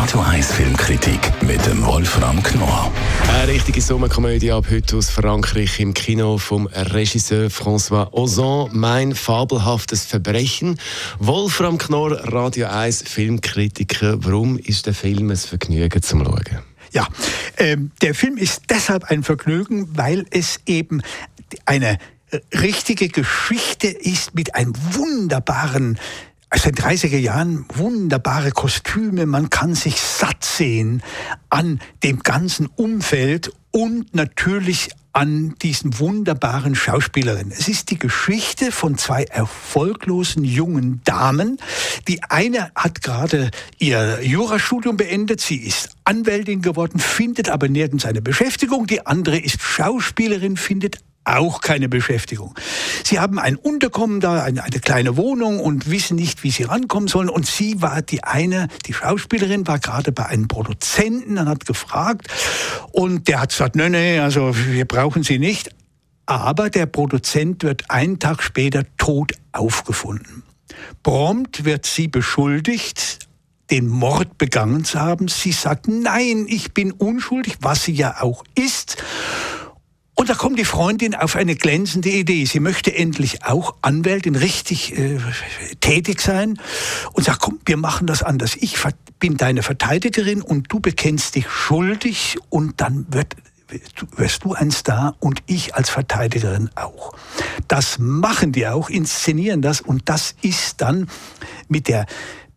Radio 1 Filmkritik mit dem Wolfram Knorr. Eine richtige Sommerkomödie ab heute aus Frankreich im Kino vom Regisseur François Ozon. Mein fabelhaftes Verbrechen. Wolfram Knorr, Radio 1 Filmkritiker. Warum ist der Film ein Vergnügen zum Schauen? Ja, ähm, der Film ist deshalb ein Vergnügen, weil es eben eine richtige Geschichte ist mit einem wunderbaren in den 30er Jahren wunderbare Kostüme, man kann sich satt sehen an dem ganzen Umfeld und natürlich an diesen wunderbaren Schauspielerinnen. Es ist die Geschichte von zwei erfolglosen jungen Damen. Die eine hat gerade ihr Jurastudium beendet, sie ist Anwältin geworden, findet aber nirgends eine Beschäftigung. Die andere ist Schauspielerin, findet auch keine Beschäftigung. Sie haben ein Unterkommen da, eine, eine, kleine Wohnung und wissen nicht, wie sie rankommen sollen. Und sie war die eine, die Schauspielerin, war gerade bei einem Produzenten und hat gefragt. Und der hat gesagt, nee, nee, also wir brauchen sie nicht. Aber der Produzent wird einen Tag später tot aufgefunden. Prompt wird sie beschuldigt, den Mord begangen zu haben. Sie sagt, nein, ich bin unschuldig, was sie ja auch ist. Da kommt die Freundin auf eine glänzende Idee. Sie möchte endlich auch Anwältin, richtig äh, tätig sein und sagt, komm, wir machen das anders. Ich bin deine Verteidigerin und du bekennst dich schuldig und dann wird wirst du ein Star und ich als Verteidigerin auch. Das machen die auch, inszenieren das und das ist dann mit der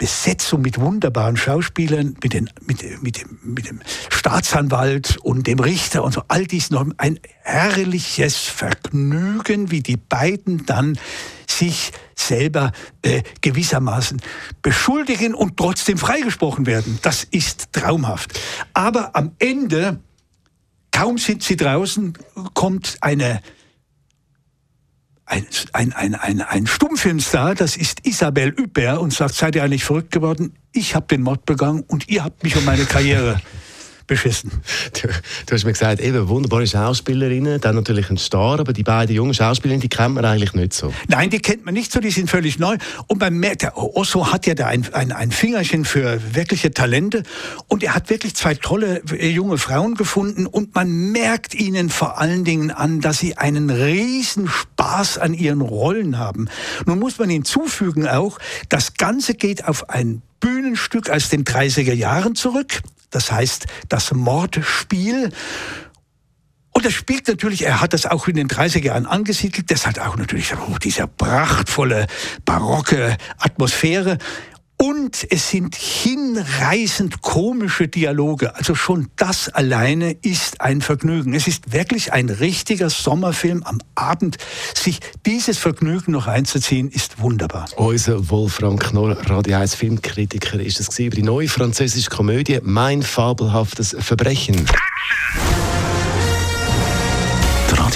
Besetzung mit wunderbaren Schauspielern, mit, den, mit, mit, dem, mit dem Staatsanwalt und dem Richter und so, all dies noch ein herrliches Vergnügen, wie die beiden dann sich selber äh, gewissermaßen beschuldigen und trotzdem freigesprochen werden. Das ist traumhaft. Aber am Ende, kaum sind sie draußen, kommt eine ein, ein, ein, ein, ein Stummfilmstar, das ist Isabel Huppert und sagt, seid ihr eigentlich verrückt geworden? Ich habe den Mord begangen und ihr habt mich um meine Karriere beschissen. Du, du, hast mir gesagt, eben wunderbare Schauspielerinnen, dann natürlich ein Star, aber die beiden jungen Schauspielerinnen, die kennt man eigentlich nicht so. Nein, die kennt man nicht so, die sind völlig neu. Und man merkt, der Osso hat ja da ein, ein, ein Fingerchen für wirkliche Talente und er hat wirklich zwei tolle äh, junge Frauen gefunden und man merkt ihnen vor allen Dingen an, dass sie einen riesen Spaß an ihren Rollen haben. Nun muss man hinzufügen auch, das Ganze geht auf ein Bühnenstück aus den 30er Jahren zurück das heißt das Mordspiel. Und das spielt natürlich, er hat das auch in den 30er Jahren angesiedelt, das hat auch natürlich oh, diese prachtvolle, barocke Atmosphäre. Und es sind hinreißend komische Dialoge. Also schon das alleine ist ein Vergnügen. Es ist wirklich ein richtiger Sommerfilm am Abend. Sich dieses Vergnügen noch einzuziehen, ist wunderbar. Unser Wolfram Knorr, Radio 1 Filmkritiker, ist es über die neue französische Komödie Mein fabelhaftes Verbrechen.